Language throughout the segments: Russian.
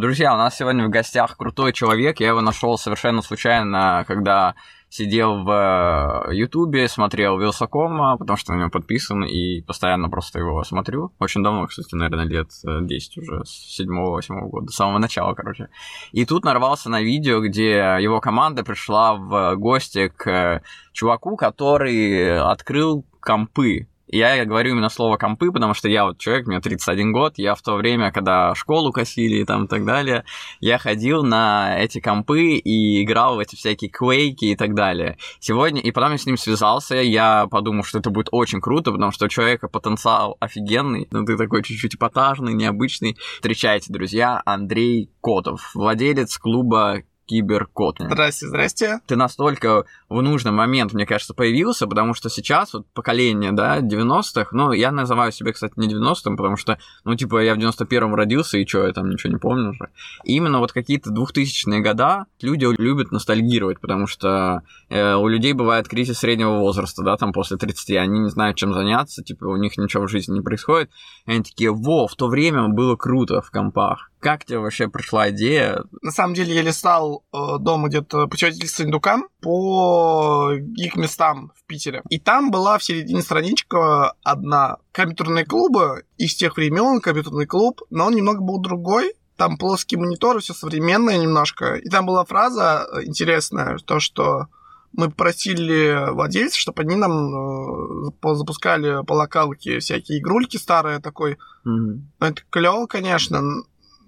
Друзья, у нас сегодня в гостях крутой человек. Я его нашел совершенно случайно, когда сидел в э, Ютубе, смотрел Вилсакома, потому что на него подписан, и постоянно просто его смотрю. Очень давно, кстати, наверное, лет 10 э, уже, с 7-8 года, с самого начала, короче. И тут нарвался на видео, где его команда пришла в гости к чуваку, который открыл компы я говорю именно слово компы, потому что я вот человек, мне 31 год, я в то время, когда школу косили и там и так далее, я ходил на эти компы и играл в эти всякие квейки и так далее. Сегодня, и потом я с ним связался, я подумал, что это будет очень круто, потому что у человека потенциал офигенный, ну ты такой чуть-чуть эпатажный, необычный. Встречайте, друзья, Андрей Котов, владелец клуба киберкот. Здрасте, здрасте. Ты настолько в нужный момент, мне кажется, появился, потому что сейчас вот поколение, да, 90-х, ну, я называю себя, кстати, не 90-м, потому что, ну, типа, я в 91-м родился, и что, я там ничего не помню уже. И именно вот какие-то 2000-е года люди любят ностальгировать, потому что э, у людей бывает кризис среднего возраста, да, там после 30, они не знают, чем заняться, типа, у них ничего в жизни не происходит, и они такие, во, в то время было круто в компах. Как тебе вообще пришла идея? На самом деле я листал э, дома где-то путеводитель индукам по их местам в Питере. И там была в середине страничка одна компьютерные клубы из тех времен, компьютерный клуб, но он немного был другой. Там плоский монитор, все современное немножко. И там была фраза э, интересная, то, что мы просили владельцев, чтобы они нам э, запускали по локалке всякие игрульки старые такой. Mm-hmm. Это клево, конечно,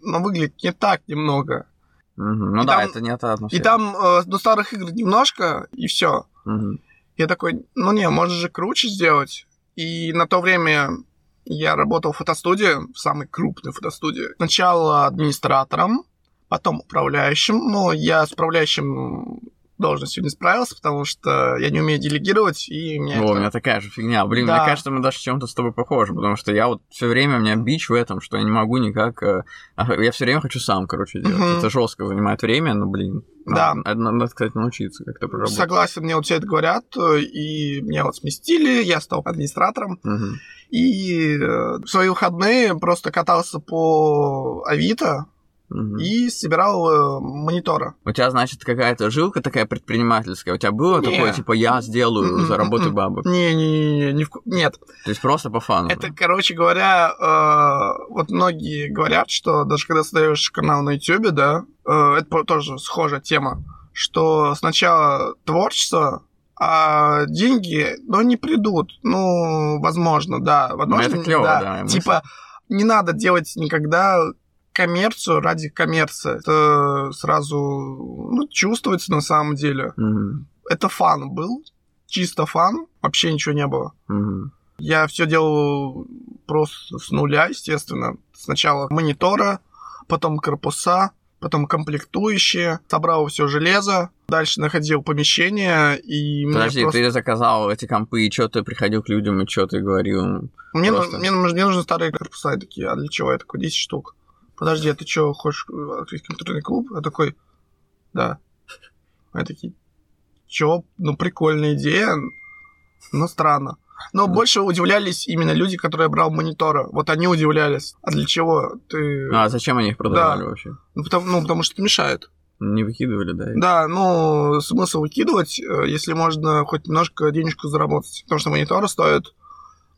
но выглядит не так немного. Угу. Ну и да, там, это не та атмосфера. И там э, ну, старых игр немножко, и все. Угу. Я такой, ну не, можно же круче сделать. И на то время я работал в фотостудии, в самой крупной фотостудии. Сначала администратором, потом управляющим. Ну, я с управляющим должностью не справился, потому что я не умею делегировать, и меня О, это... у меня такая же фигня. Блин, да. мне кажется, мы даже чем-то с тобой похожи, потому что я вот все время, у меня бич в этом, что я не могу никак... Э, я все время хочу сам, короче, делать. Угу. Это жестко занимает время, но, блин, да. Надо, надо, кстати, научиться как-то проработать. Согласен, мне вот все это говорят, и меня вот сместили, я стал администратором. Угу. И э, в свои выходные просто катался по Авито, угу. и собирал э, мониторы. У тебя, значит, какая-то жилка такая предпринимательская? У тебя было не. такое, типа, я сделаю, м-м-м. заработаю бабок? Не-не-не, не в... нет. То есть просто по фану? Это, да? короче говоря, э, вот многие говорят, что даже когда создаешь канал на YouTube, да, э, это тоже схожая тема, что сначала творчество, а деньги, ну, не придут. Ну, возможно, да. Возможно, ну, это клево, да. да типа, не надо делать никогда коммерцию ради коммерции. Это сразу ну, чувствуется на самом деле. Mm-hmm. Это фан был, чисто фан, вообще ничего не было. Mm-hmm. Я все делал просто с нуля, естественно. Сначала монитора, потом корпуса, потом комплектующие, собрал все железо, дальше находил помещение и... Подожди, просто... ты заказал эти компы, и что ты приходил к людям, и что ты говорил? Мне, просто... мне, мне нужны старые корпуса, и такие, а для чего? Я такой, 10 штук подожди, а ты что, хочешь открыть компьютерный клуб? Я такой, да. Они такие, чё, ну прикольная идея, но странно. Но да. больше удивлялись именно люди, которые брал мониторы. Вот они удивлялись. А для чего ты... А зачем они их продавали да. вообще? Ну потому, ну, потому что это мешает. Не выкидывали, да? Да, ну, смысл выкидывать, э, если можно хоть немножко денежку заработать. Потому что мониторы стоят,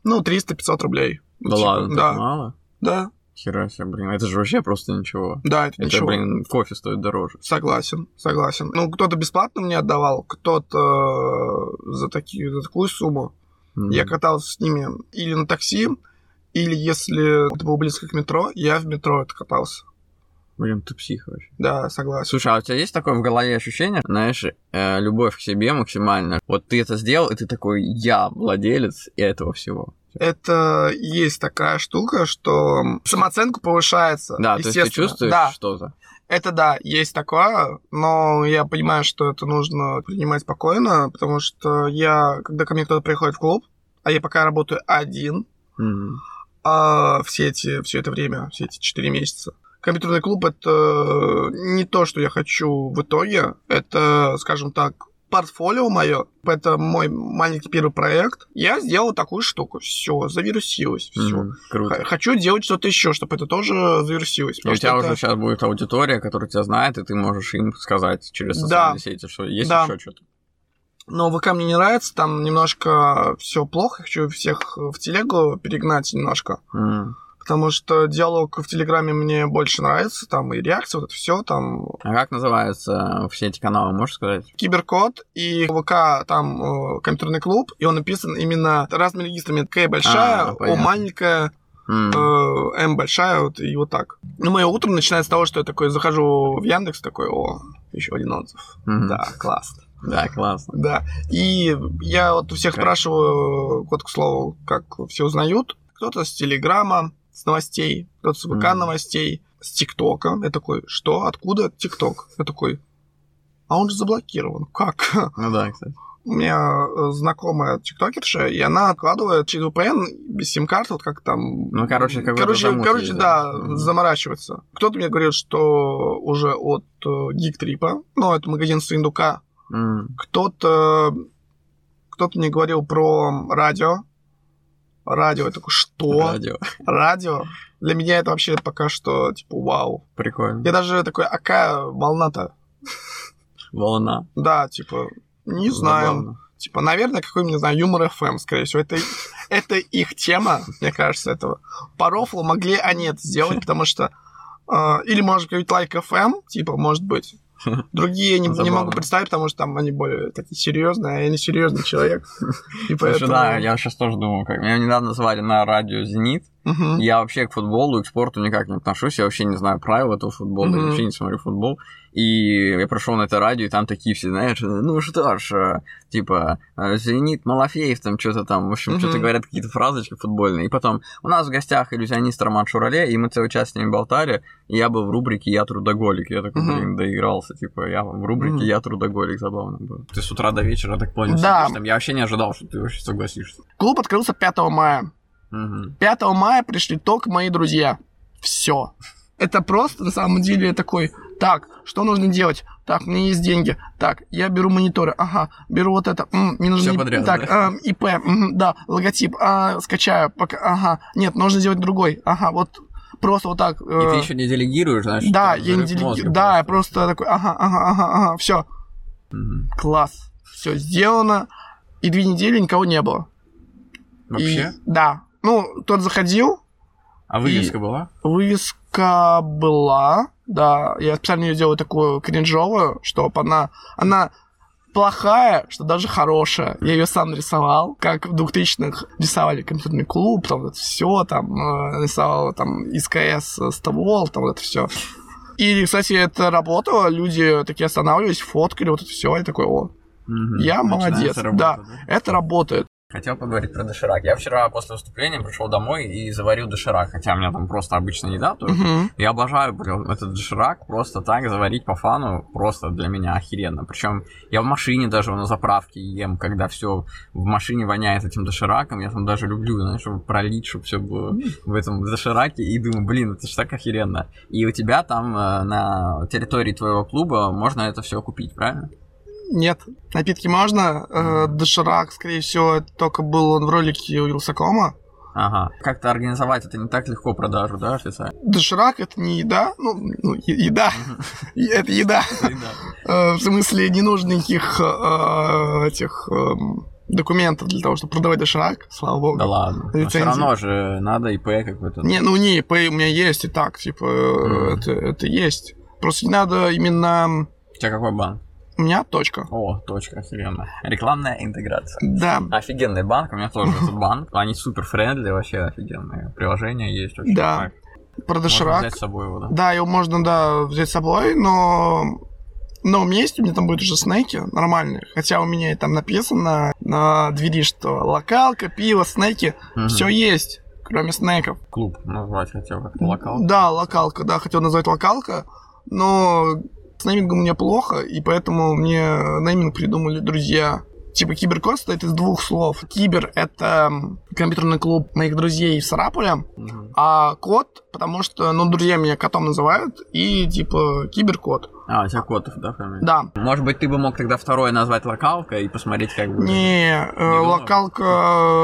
ну, 300-500 рублей. Да типа, ладно, да. мало? Да. Хера себе, блин, это же вообще просто ничего. Да, это, это ничего. блин, кофе стоит дороже. Согласен, согласен. Ну, кто-то бесплатно мне отдавал, кто-то за, такие, за такую сумму. Mm-hmm. Я катался с ними или на такси, или если это было близко к метро, я в метро это катался. Блин, ты псих вообще. Да, согласен. Слушай, а у тебя есть такое в голове ощущение, знаешь, э, любовь к себе максимально? Вот ты это сделал, и ты такой, я владелец этого всего это есть такая штука, что самооценка повышается. Да, то есть ты чувствуешь да. что-то. Это да, есть такое, но я понимаю, что это нужно принимать спокойно, потому что я, когда ко мне кто-то приходит в клуб, а я пока работаю один, Мгм. а все эти, все это время, все эти четыре месяца. Компьютерный клуб это не то, что я хочу в итоге. Это, скажем так, портфолио мое. Это мой маленький первый проект. Я сделал такую штуку. Все, завирусилось. Все. Мгм. Круто. Хочу делать что-то еще, чтобы это тоже завирусилось. И у тебя это- уже сейчас будет аудитория, которая тебя знает, и ты можешь им сказать через Да. социальные сети, что есть Да. еще что-то. Но ВК мне не нравится, там немножко все плохо. Хочу всех в телегу перегнать немножко. М. Потому что диалог в Телеграме мне больше нравится, там и реакция, вот это все, там А как называются все эти каналы, можешь сказать? Киберкод и ВК там э, компьютерный клуб, и он написан именно разными регистрами. К большая, А, О маленькая, М. э, М большая, вот и вот так. Ну, мое утро начинается с того, что я такой захожу в Яндекс, такой, о, еще один отзыв. Мгм. Да, классно. Да, классно. Да. И я вот у всех Как? спрашиваю, вот к слову, как все узнают. Кто-то с Телеграма, с новостей, кто-то с ВК Мгм. новостей, с ТикТока. Я такой, что? Откуда ТикТок? Я такой, а он же заблокирован. Как? Ну да, кстати. У меня э, знакомая тиктокерша, и она откладывает через VPN без сим-карты, вот как там... Ну, короче, какой-то короче, короче, есть, да, да. Мгм. заморачивается. Кто-то мне говорит, что уже от э, Geektrip, ну, это магазин Сундука, М. кто-то кто-то мне говорил про радио. Радио, я такой, что? Радио. Радио? Для меня это вообще пока что, типа, вау. Прикольно. Я даже такой, а какая волна-то? Волна. Да, типа, не знаю. Забавно. Типа, наверное, какой-нибудь, не знаю, юмор FM, скорее всего. Это, это их тема, мне кажется, этого. По рофлу могли они это сделать, потому что... э, или, может быть, лайк FM, типа, может быть. Другие я не, не могу представить, потому что там они более такие серьезные, а я не серьезный человек. И Слушай, поэтому... да, я сейчас тоже думал, как меня недавно звали на радио Зенит. Мгм. Я вообще к футболу и к спорту никак не отношусь. Я вообще не знаю правил этого футбола, я Мгм. вообще не смотрю футбол. И я пришел на это радио, и там такие все, знаешь, ну что ж, э, типа, э, Зенит, Малафеев, там что-то там, в общем, Мгм. что-то говорят, какие-то фразочки футбольные. И потом, у нас в гостях иллюзионист Роман Шурале, и мы целый час с ними болтали, и я был в рубрике «Я трудоголик». Я такой, Мгм. блин, доигрался, типа, я в рубрике. «Я трудоголик», забавно было. Ты с утра до вечера, так понял, Да. сидишь там. Я вообще не ожидал, что ты вообще согласишься. Клуб открылся 5 мая. Мгм. 5 мая пришли только мои друзья. Все. Это просто, на самом деле, такой, так, что нужно делать? Так, у меня есть деньги. Так, я беру мониторы. Ага, беру вот это. М, мне нужно... Всё и- подряд, Так, да? а, ИП, мгм, да, логотип. А, скачаю. Пока, ага, нет, нужно сделать другой. Ага, вот просто вот так. И ты э, еще не делегируешь, знаешь? да, я не взрыв делеги- мозга Да, я просто такой, ага, ага, ага, ага, все, Мгм. класс. Все сделано. И две недели никого не было. Вообще? И- да. Ну, тот заходил, А вывеска была? Вывеска была, да. Я специально ее делаю такую кринжовую, чтобы она... Она плохая, что даже хорошая. Я ее сам нарисовал, как в 2000-х рисовали компьютерный клуб, там вот все, там э, рисовал там СКС э, ствол, там вот это все. И, кстати, это работало, люди такие останавливались, фоткали, вот это все, и такой, о, Мгм. Я Начинается молодец, работа, да. это работает. Хотел поговорить про доширак. Я вчера после выступления пришел домой и заварил доширак, хотя у меня там просто обычная еда тоже. Мгм. Я обожаю блин, этот доширак, просто так заварить по фану, просто для меня охеренно. Причем я в машине даже на заправке ем, когда все в машине воняет этим дошираком, я там даже люблю, знаешь, чтобы пролить, чтобы все было в этом дошираке, и думаю, блин, это ж так охеренно. И у тебя там э, на территории твоего клуба можно это все купить, правильно? Нет, напитки можно. Э, доширак, скорее всего, только был он в ролике у Вилсакома. Ага. Как-то организовать это не так легко продажу, да, официально? Доширак это не еда, ну, ну, е- еда, это еда. Э, В смысле, не нужно никаких э, этих эм, документов для того, чтобы продавать доширак, слава богу. Да ладно. Все Лицензии. равно же надо ИП какой-то. Не, ну не, ИП у меня есть и так, типа, э, это есть. Просто не надо именно... У тебя какой банк? У меня точка. О, точка, охеренно. Рекламная интеграция. Да, Офигенный банк, у меня тоже этот банк. Они супер friendly, вообще офигенные. Приложения есть очень. Да. кайф. про Можно взять с собой его, да? Да, его можно, да, взять с собой, но... Но у меня есть, у меня там будут уже снеки нормальные. Хотя у меня и там написано на двери, что локалка, пиво, снеки, Мгм. все есть, кроме снеков. Клуб назвать хотел как локал. Да, локалка, да, хотел назвать локалка, но с неймингом мне плохо, и поэтому мне нейминг придумали друзья. Типа киберкод состоит из двух слов. Кибер — это компьютерный клуб моих друзей в Сарапуле, Мгм. а кот, потому что, ну, друзья меня котом называют, и типа киберкот. А, у тебя Котов, да, фамилия? Да. Может быть, ты бы мог тогда второе назвать локалка и посмотреть, как бы... Не, э, думал? локалка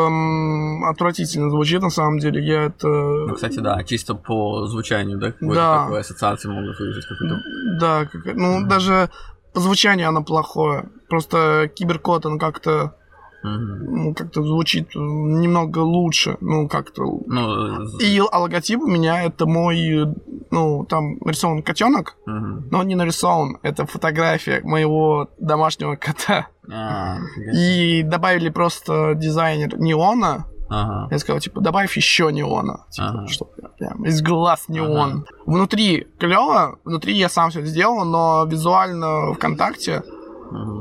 м, отвратительно звучит, на самом деле. Я это... Ну, кстати, да, чисто по звучанию, да, какой-то Да. такой ассоциации могут вызвать какую-то. Да, как- ну, даже по звучанию оно плохое. Просто киберкот, он как-то ну, как-то звучит немного лучше. Ну, как-то... Ну, И а логотип у меня это мой, ну, там нарисован котенок, мгм. но он не нарисован. Это фотография моего домашнего кота. А. И добавили просто дизайнер неона. Ага. Я сказал, типа, добавь еще неона. Типа, Ага. чтобы прям из глаз неон. Внутри клево, внутри я сам все это сделал, но визуально ВКонтакте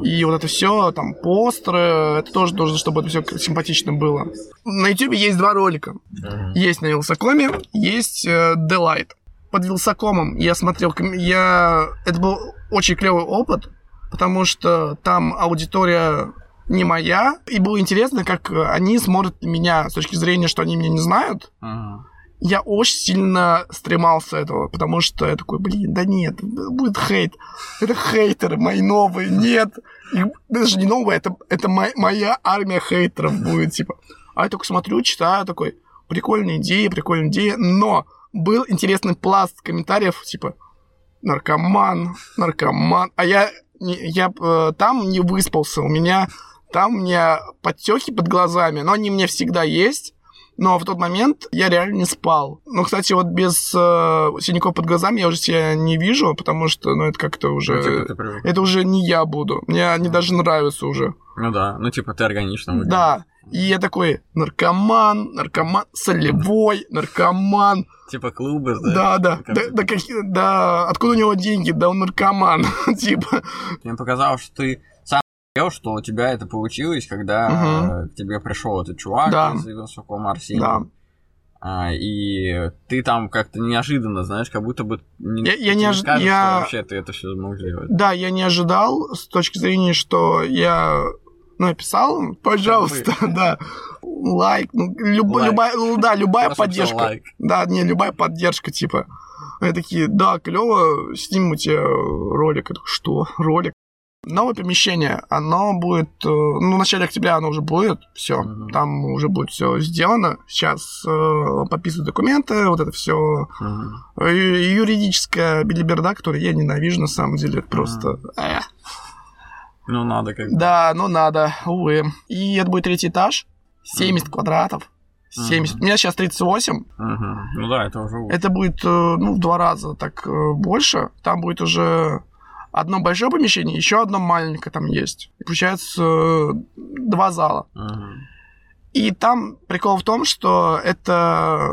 и вот это все, там, постеры, это тоже нужно, чтобы это все симпатично было. На YouTube есть два ролика. Мгм. Есть на Вилсакоме, есть э, Delight. Под Вилсакомом я смотрел, я... Это был очень клевый опыт, потому что там аудитория не моя, и было интересно, как э, они смотрят на меня с точки зрения, что они меня не знают. Ага. Я очень сильно стремался этого, потому что я такой, блин, да нет, будет хейт. Это хейтеры мои новые, нет. Их даже не новые, это, это мо- моя армия хейтеров будет, типа. А я только смотрю, читаю, такой, прикольная идея, прикольная идея, но был интересный пласт комментариев, типа, наркоман, наркоман. А я, я э, там не выспался, у меня там у меня подтеки под глазами, но они у меня всегда есть. Но в тот момент я реально не спал. Ну, кстати, вот без э, синяков под глазами я уже себя не вижу, потому что, ну, это как-то уже... Ну, типа. Это уже не я буду. Мне они даже нравятся уже. Ну да, ну типа ты органично выглядишь. Да. И я такой, наркоман, наркоман, солевой, наркоман. Типа клубы, Да, да. Как- Да, да, какие- да, откуда у него деньги? Да он наркоман. Типа. Мне показалось, что ты что у тебя это получилось, когда э, к тебе пришел этот чувак Да. из Вилсакома Арсений. Да. А, и ты там как-то неожиданно, знаешь, как будто бы не, Я- я не тебе ожи- кажется, я- что вообще ты это все мог сделать. Да, я не ожидал с точки зрения, что я ну, написал, им, пожалуйста, да, лайк, ну, люб- Лайк. любая, ну, да, любая Просто поддержка. лайк. Да, не, любая поддержка, типа. Они такие, да, клево, снимем у тебя ролик. Я такой, что? Ролик? Новое помещение, оно будет, э, ну, в начале октября оно уже будет, все, Мгм. там уже будет все сделано. Сейчас э, подписывают документы, вот это все Мгм. юридическая билиберда, которую я ненавижу на самом деле, просто. э. Ну, надо как. Да, ну надо, увы. И это будет третий этаж, 70 квадратов. 70. У меня сейчас 38. Мгм. Ну да, это уже. Это будет, э, ну, в два раза так э, больше. Там будет уже одно большое помещение, еще одно маленькое там есть. И получается э, два зала. И там прикол в том, что это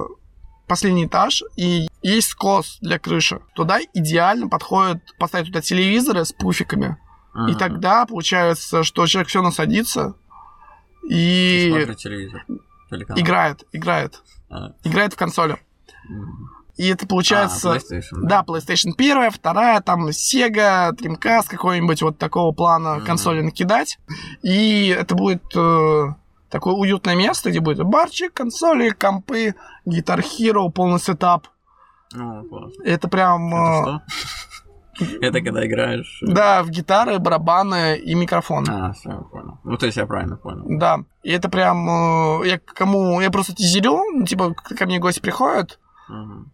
последний этаж, и есть скос для крыши. Туда идеально подходит поставить туда телевизоры с пуфиками. И Мгм. тогда получается, что человек все насадится и телевизор. Телеканал. играет, играет, А, играет в консоли. мгм. И это получается... А, PlayStation, Да, PlayStation 1, вторая, там Sega, Dreamcast, какой-нибудь вот такого плана Мгм. консоли накидать. И это будет э, такое уютное место, где будет барчик, консоли, компы, Guitar Hero, полный сетап. Ну, классно. Это прям... э, Это что? Это когда играешь. э, да, в гитары, барабаны и микрофон. А, все, понял. Ну, то есть я правильно понял. Да, и это прям... э, я кому... Я просто тизерю, ну, типа, ко мне гости приходят,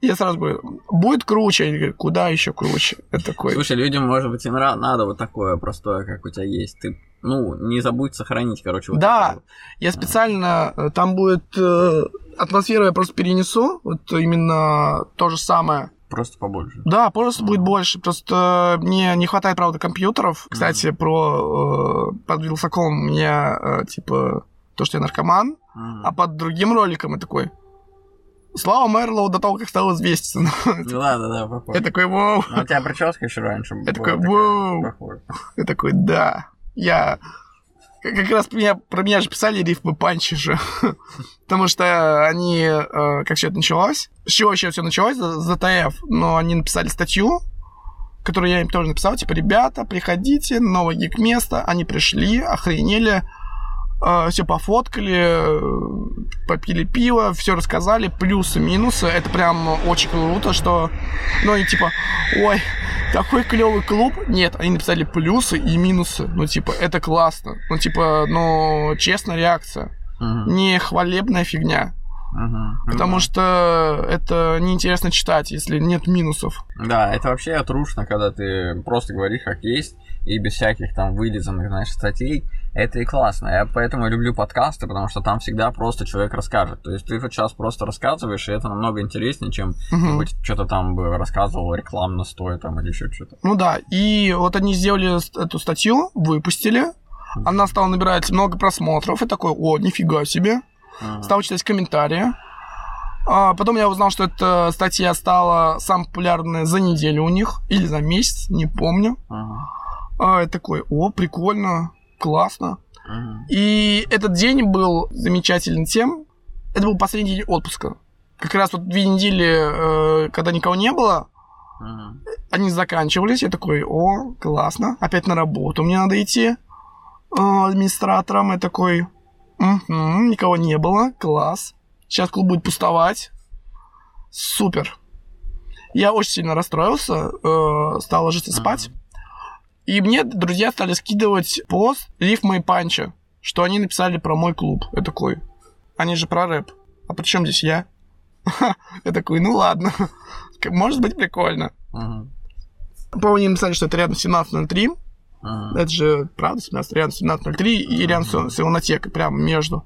И я сразу говорю, будет круче. Я говорю, куда еще круче? Это такой... Слушай, людям, может быть, им надо вот такое простое, как у тебя есть. Ты, ну, не забудь сохранить, короче, вот Да. это. Я специально, э, там будет э, атмосферу я просто перенесу, вот именно то же самое. Просто побольше. Да, просто Мгм. будет больше. Просто мне не хватает, правда, компьютеров. Кстати, про э, под Вилсаком у меня, э, типа, то, что я наркоман, Мгм. а под другим роликом я такой... Слава Мерлоу до того, как стал известен. Ну да, да, да, похоже. Я такой, вау. Ну, у тебя прическа еще раньше была такой, «Воу». Я такой, да. Я... Как раз меня, про меня же писали рифмы панчи же. Потому что они... э, как все это началось? С чего вообще все началось? С ЗТФ. Но они написали статью который я им тоже написал, типа, ребята, приходите, новое гик-место. Они пришли, охренели, все пофоткали, э, попили пиво, все рассказали, плюсы, минусы. Это прям очень круто, что, ну, и типа, ой, такой клевый клуб. Нет, они написали плюсы и минусы. Ну, типа, это классно. Ну, типа, ну, честная реакция. Мгм. Не хвалебная фигня. Мгм. Потому Ну, что это неинтересно читать, если нет минусов. Да, это вообще трушно, когда ты просто говоришь как есть, и без всяких там вылизанных, знаешь, статей. Это и классно. Я поэтому люблю подкасты, потому что там всегда просто человек расскажет. То есть ты хоть сейчас просто рассказываешь, и это намного интереснее, чем Мгм. быть что-то там бы рассказывал рекламно стоя там или еще что-то. Ну да, и вот они сделали эту статью, выпустили, она стала набирать много просмотров, и такой, о, нифига себе. Мгм. Стал читать комментарии. А потом я узнал, что эта статья стала самой популярной за неделю у них, или за месяц, не помню. Мгм. А, я такой, о, прикольно, классно. Мгм. И этот день был замечательный тем, это был последний день отпуска. Как раз вот две недели, э, когда никого не было, Мгм. они заканчивались, я такой, о, классно, опять на работу мне надо идти э, администратором, я такой, «Мгм, никого не было, класс, сейчас клуб будет пустовать, супер. Я очень сильно расстроился, э, стал ложиться спать, и мне друзья стали скидывать пост рифма и панча, что они написали про мой клуб. Я такой, они же про рэп, а при чем здесь я? Я такой, ну ладно, может быть прикольно. По-моему, они написали, что это рядом с 1703. Мгм. Это же, правда, 17, рядом с 1703 и рядом с, Ионотекой, прям между.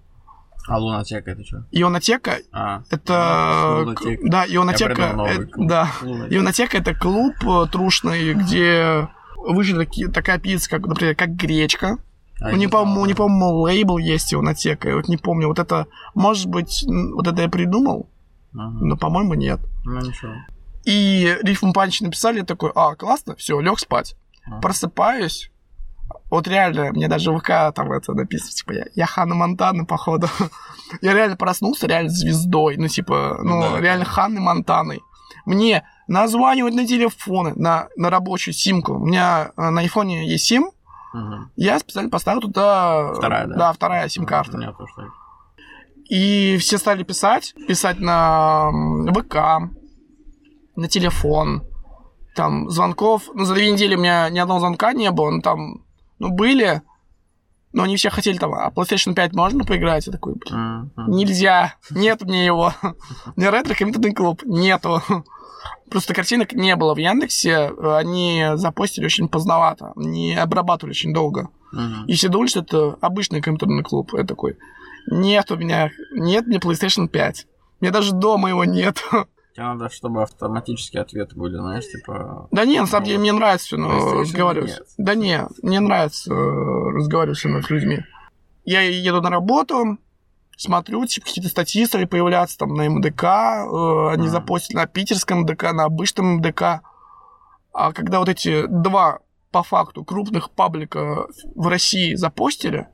А лунатека это что? Ионотека А, это... Лунатека. Да, Ионотека... это-. Да. Лунатека. Ионотека это клуб э, трушный, где вышли такие, такая пицца, как, например, как гречка. А, У не знал, не да. по-моему, лейбл есть Ионотека. Я вот не помню. Вот это, может быть, вот это я придумал, Мгм. но, по-моему, нет. Ну ничего. И рифм панч написали, я такой, а, классно, все, лег спать. Ага. Просыпаюсь. Вот реально, мне даже в ВК там это написано, типа, я, я Ханна Монтана, походу. я реально проснулся, реально звездой. Ну, типа, ну, Да. реально Ханны Монтаной. Мне названивать на телефоны, на, на рабочую симку. У меня э, на айфоне есть сим, Мгм. я специально поставил туда... Вторая, да? Да, вторая сим-карта. так. И все стали писать, писать на ВК, на телефон, там, звонков. Ну, за две недели у меня ни одного звонка не было, ну, там, ну, были, но они все хотели там, а PlayStation 5 можно поиграть? Я такой, блин, нельзя, нет мне его. Меня ретро-компьютерный клуб, нету. Просто картинок не было в Яндексе, они запостили очень поздновато, не обрабатывали очень долго. Мгм. И все думали, что это обычный компьютерный клуб. Я такой, нет у меня, нет мне PlayStation 5. У меня даже дома его нет. Тебе надо, чтобы автоматические ответы были, знаешь, типа... Да не, на самом деле мне нравится все PlayStation разговаривать. нет. Да не, мне нравится э, разговаривать с людьми. Я еду на работу, смотрю, типа, какие-то статьи стали появляться там на МДК, э, они Мгм. запостили на питерском МДК, на обычном МДК. А когда вот эти два, по факту, крупных паблика в России запостили,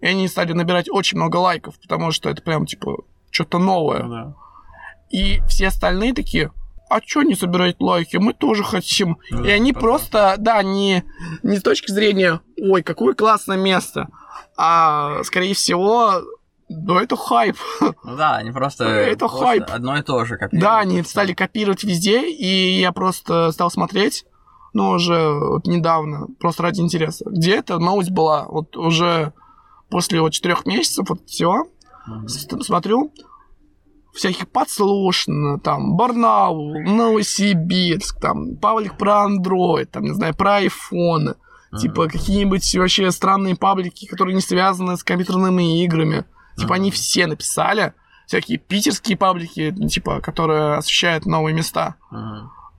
и они стали набирать очень много лайков, потому что это прям, типа, что-то новое. Да. И все остальные такие, а чё не собирать лайки? Мы тоже хотим. Ну и да, они потом. просто, да, не, не с точки зрения, ой, какое классное место, а, скорее всего, да, это хайп. Ну да, они просто... Это хайп. Одно и то же копируют. да, они стали копировать везде, и я просто стал смотреть, ну, уже вот недавно, просто ради интереса. Где эта новость была? Вот уже после вот четырех месяцев, вот все, с- смотрю, всяких подслушано, там, Барнаул, Новосибирск, там, Павлик про андроид, там, не знаю, про айфоны, Мгм. типа, какие-нибудь вообще странные паблики, которые не связаны с компьютерными играми. Типа, они все написали, всякие питерские паблики, ну, типа, которые освещают новые места.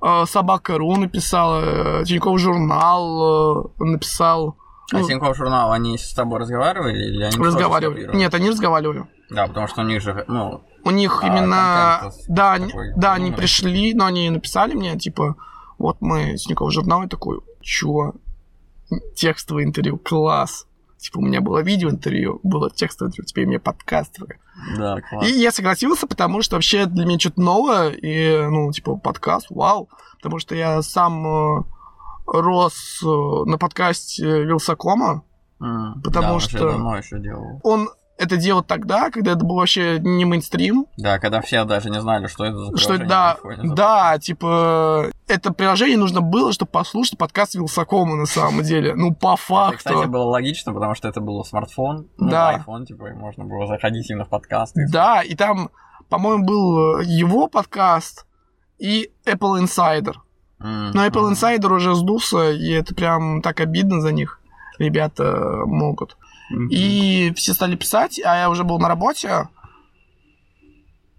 Э, Собака.ру написала, э, Тинькофф журнал э, написал. А Ну, Тинькофф журнал, они с тобой разговаривали или они разговаривали. Нет, они разговаривали. Да, потому что у них же, ну, У них А, именно, да, они, да, они пришли, но они написали мне, типа, вот мы с Тинькофф журнал, и такой, чё, текстовое интервью, класс. Типа, у меня было видеоинтервью, было текстовое интервью, теперь у меня подкастовое. да, класс. И я согласился, потому что вообще для меня что-то новое, и, ну, типа, подкаст, вау. Потому что я сам э, рос э, на подкасте Вилсакома, М, Потому да, что- еще делал. он это делал тогда, когда это был вообще не мейнстрим, Да, когда все даже не знали, что это за что на да, да, типа это приложение нужно было, чтобы послушать подкаст Вилсакома на самом деле. Ну, по Это, факту. кстати, было логично, потому что это был смартфон, ну, Да. iPhone, типа, и можно было заходить именно в подкасты. Да, и там, по-моему, был его подкаст и Apple Insider. Но Apple. Insider уже сдулся, и это прям так обидно за них. Ребята могут. Мгм. И все стали писать, а я уже был на работе.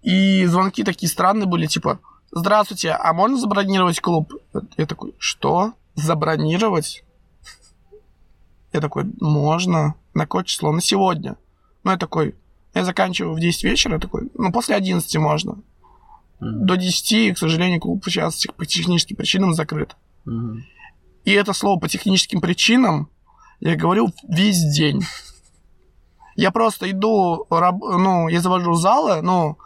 И звонки такие странные были, типа, здравствуйте, а можно забронировать клуб? Я такой, что? Забронировать? Я такой, можно. На какое число? На сегодня. Ну, я такой, я заканчиваю в 10 вечера, я такой, ну, после 11 можно. Мгм. До 10, к сожалению, клуб сейчас по техническим причинам закрыт. Мгм. И это слово по техническим причинам я говорю весь день. Я просто иду, ну, я завожу залы, ну,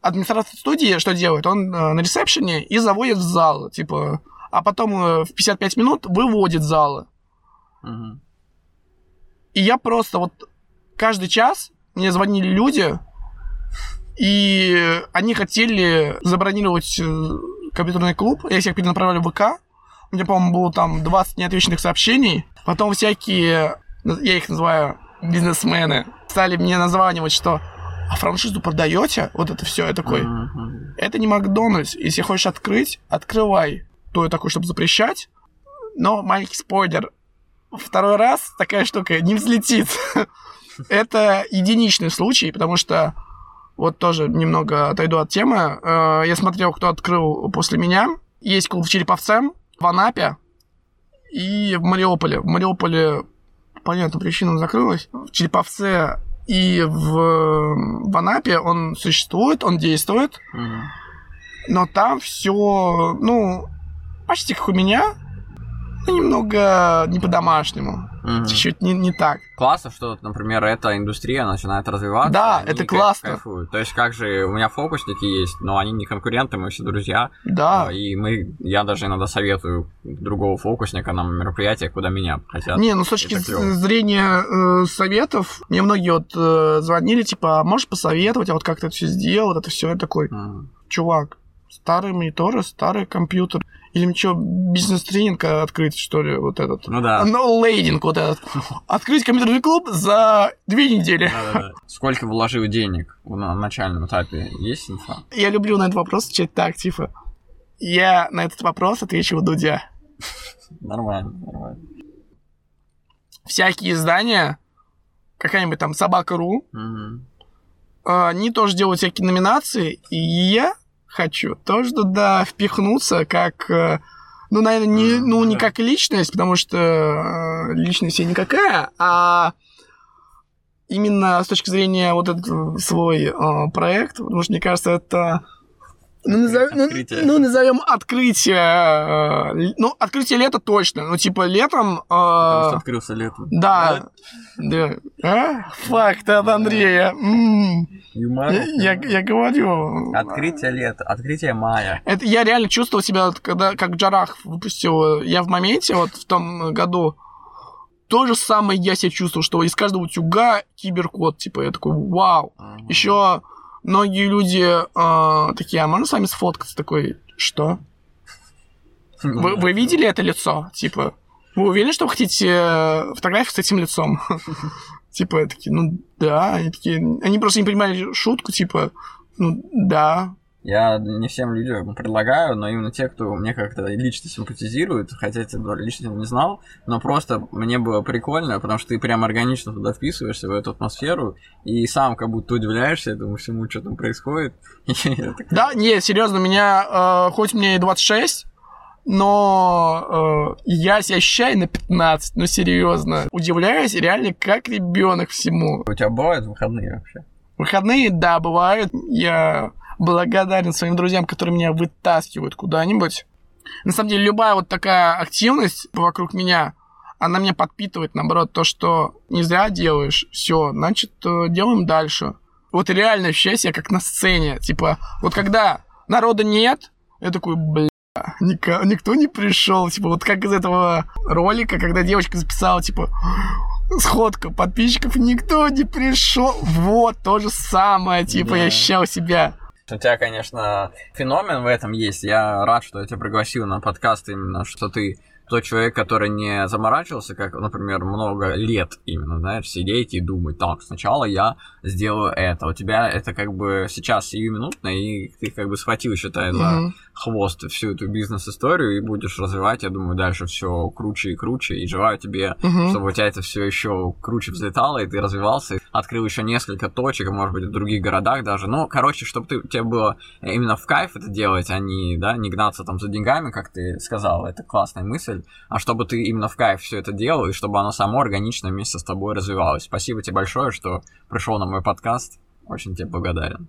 администратор студии что делает? Он э, на ресепшене и заводит в зал, типа, а потом э, в 55 минут выводит залы. И я просто вот каждый час мне звонили люди, и они хотели забронировать э, компьютерный клуб. Я всех перенаправляли в ВК. У меня, по-моему, было там 20 неотвеченных сообщений. Потом всякие, я их называю бизнесмены, стали мне названивать, что а франшизу продаете? Вот это все. Я такой, Мгм. это не Макдональдс. Если хочешь открыть, открывай. То я такой, чтобы запрещать. Но маленький спойлер. Второй раз такая штука не взлетит. Это единичный случай, потому что вот тоже немного отойду от темы. Э, Я смотрел, кто открыл после меня. Есть клуб в Череповце, в Анапе и в Мариуполе. В Мариуполе по понятным причинам закрылось. В Череповце и в, в Анапе он существует, он действует, но там все, ну, почти как у меня, но немного не по-домашнему. Мгм. Чуть-чуть не, не так. Классно, что, например, эта индустрия начинает развиваться. Да, это классно. кайфуют. То есть, как же у меня фокусники есть, но они не конкуренты, мы все друзья. Да. А, И мы, я даже иногда советую другого фокусника на мероприятие, куда меня хотят. Не, ну с точки зрения э, советов, мне многие вот э, звонили, типа, а можешь посоветовать, а вот как ты это все сделал, вот это все, я такой, Мгм. чувак, старые мониторы, старый компьютер, или что, бизнес-тренинг открыть, что ли, вот этот? Ну да. Ну, лейдинг вот этот. Открыть компьютерный клуб за две недели. Да-да-да. Сколько вложил денег на начальном этапе? Есть инфа? Я люблю на этот вопрос отвечать так, типа, я на этот вопрос отвечу Дудя. Нормально, нормально. Всякие издания, какая-нибудь там Собака.ру, а, они тоже делают всякие номинации, и я хочу. Тоже туда впихнуться как, э, ну, наверное, не, ну, не как личность, потому что э, личность я никакая, а именно с точки зрения вот этот свой э, проект, потому что мне кажется, это ну, назов- ну, Открытие. ну, назовем открытие. э, л- ну, открытие лета точно. Ну, типа, летом. э, Потому что открылся летом. да. Да. А? Факт от Андрея. Юмор. Я, я- говорю. Открытие лета, открытие мая. Это я реально чувствовал себя, когда как Джарах выпустил, э, я в моменте вот в том году то же самое я себя чувствовал, что из каждого утюга киберкод, типа, я такой, вау. Мгм. Еще многие люди э, такие, а можно с вами сфоткаться? Такой, что? Вы, вы видели это лицо? Типа, вы уверены, что вы хотите э, фотографию с этим лицом? Типа, такие, ну да, они такие, они просто не понимали шутку, типа, ну да, Я не всем людям предлагаю, но именно те, кто мне как-то лично симпатизирует, хотя я тебя лично не знал, но просто мне было прикольно, потому что ты прям органично туда вписываешься, в эту атмосферу, и сам как будто удивляешься этому всему, что там происходит. Да, не, серьезно, меня, э, хоть мне и 26, но э, я себя ощущаю на 15, ну серьезно. Удивляюсь реально как ребенок всему. У тебя бывают выходные вообще? Выходные, да, бывают. Я благодарен своим друзьям, которые меня вытаскивают куда-нибудь. На самом деле, любая вот такая активность вокруг меня, она меня подпитывает, наоборот, то, что не зря делаешь, все, значит, э, делаем дальше. Вот реально ощущаю себя как на сцене. Типа, вот когда народа нет, я такой, блин, Нико, никто не пришел. Типа, вот как из этого ролика, когда девочка записала, типа, сходка подписчиков, никто не пришел. Вот, то же самое, типа, да. я ощущал себя. У тебя, конечно, феномен в этом есть. Я рад, что я тебя пригласил на подкаст именно, что ты тот человек, который не заморачивался, как, например, много лет именно, знаешь, сидеть и думать, так, сначала я сделаю это. У тебя это как бы сейчас сиюминутно, и ты как бы схватил, считай, за mm-hmm. хвост всю эту бизнес-историю и будешь развивать, я думаю, дальше все круче и круче. И желаю тебе, mm-hmm. чтобы у тебя это все еще круче взлетало, и ты развивался, открыл еще несколько точек, может быть, в других городах даже. Ну, короче, чтобы ты, тебе было именно в кайф это делать, а не, да, не гнаться там за деньгами, как ты сказал. Это классная мысль а чтобы ты именно в кайф все это делал, и чтобы оно само органично вместе с тобой развивалось. Спасибо тебе большое, что пришел на мой подкаст. Очень тебе благодарен.